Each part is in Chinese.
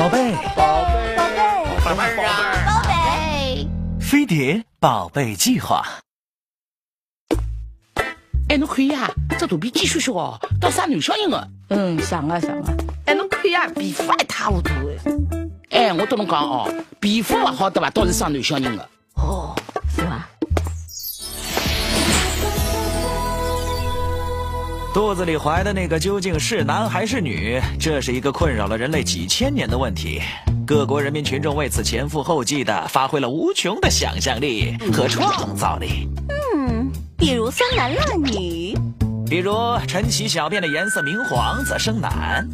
宝贝，宝贝，宝贝，宝贝啊，宝贝，飞碟宝贝计划。哎，侬看呀，这肚皮继续小，到啥男小人了？嗯，想啊想啊，哎，侬看呀，皮肤一塌糊涂哎。哎，我跟侬讲哦，皮肤不好对吧？倒是生男小人的。肚子里怀的那个究竟是男还是女？这是一个困扰了人类几千年的问题。各国人民群众为此前赴后继的发挥了无穷的想象力和创造力。嗯，比如生男辣女，比如晨起小便的颜色明黄则生男，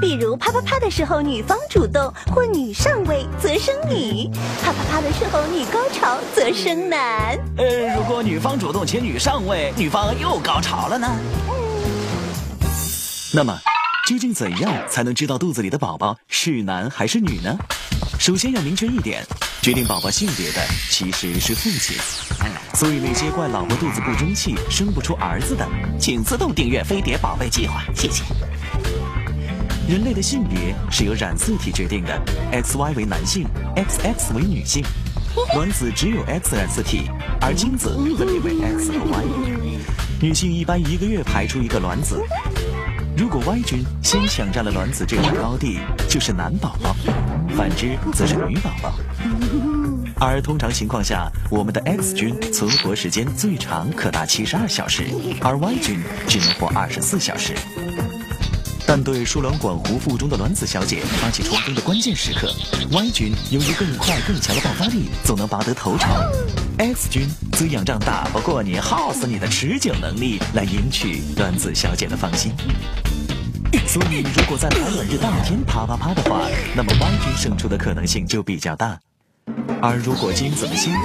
比如啪啪啪的时候女方主动或女上位则生女，啪啪啪的时候女高潮则生男。呃，如果女方主动且女上位，女方又高潮了呢？那么，究竟怎样才能知道肚子里的宝宝是男还是女呢？首先要明确一点，决定宝宝性别的其实是父亲。所以那些怪老婆肚子不争气、生不出儿子的，请自动订阅飞碟宝贝计划，谢谢。人类的性别是由染色体决定的，XY 为男性，XX 为女性。卵子只有 X 染色体，而精子分别为 X 和 Y。女性一般一个月排出一个卵子。如果 Y 菌先抢占了卵子这块高地，就是男宝宝；反之则是女宝宝。而通常情况下，我们的 X 菌存活时间最长可达七十二小时，而 Y 菌只能活二十四小时。但对输卵管壶腹中的卵子小姐发起冲锋的关键时刻，Y 菌由于更快更强的爆发力，总能拔得头筹；X 菌则仰仗打不过你、耗死你的持久能力来赢取卵子小姐的芳心。所以，如果在排卵日当天啪啪啪的话，那么 Y 君胜出的可能性就比较大。而如果精子们先定，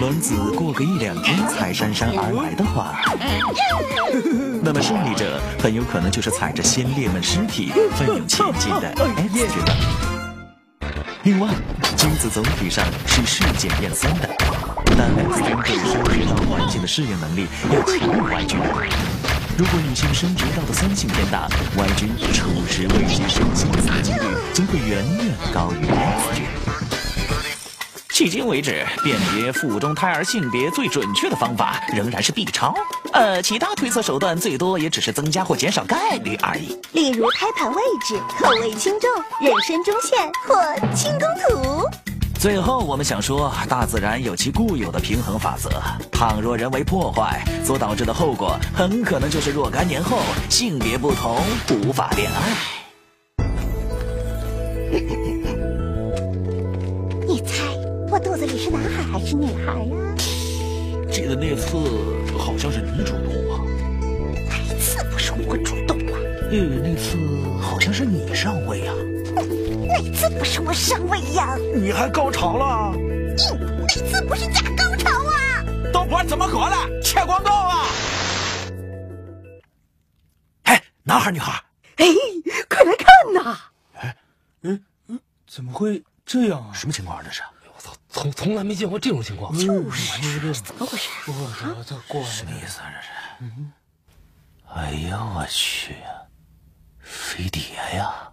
卵子过个一两天才姗姗而来的话，那么胜利者很有可能就是踩着先烈们尸体奋勇前进的 X 君了。另外，精子总体上是视检验酸的，的适应能力要强于 Y 菌。如果女性生殖道的酸性偏大，Y 菌初时未及生性子的几率将会远远高于 X 菌。迄今为止，辨别腹中胎儿性别最准确的方法仍然是 B 超。呃，其他推测手段最多也只是增加或减少概率而已。例如胎盘位置、口味轻重、妊娠中线或清宫图。最后，我们想说，大自然有其固有的平衡法则。倘若人为破坏，所导致的后果很可能就是若干年后性别不同，无法恋爱。你猜我肚子里是男孩还是女孩呀？记得那次好像是你主动啊？哪一次不是我主动啊？呃，那次好像是你上位呀。哪次不是我上位呀？你还高潮了？嗯，哪次不是假高潮啊？豆婆怎么喝了？切广告啊！哎，男孩女孩？哎，快来看呐！哎，嗯嗯，怎么会这样啊？什么情况啊？这是？我操，从从来没见过这种情况。就是，怎么回事？我操这过来什么意思啊？这是？嗯。哎呀，我去呀，飞碟呀！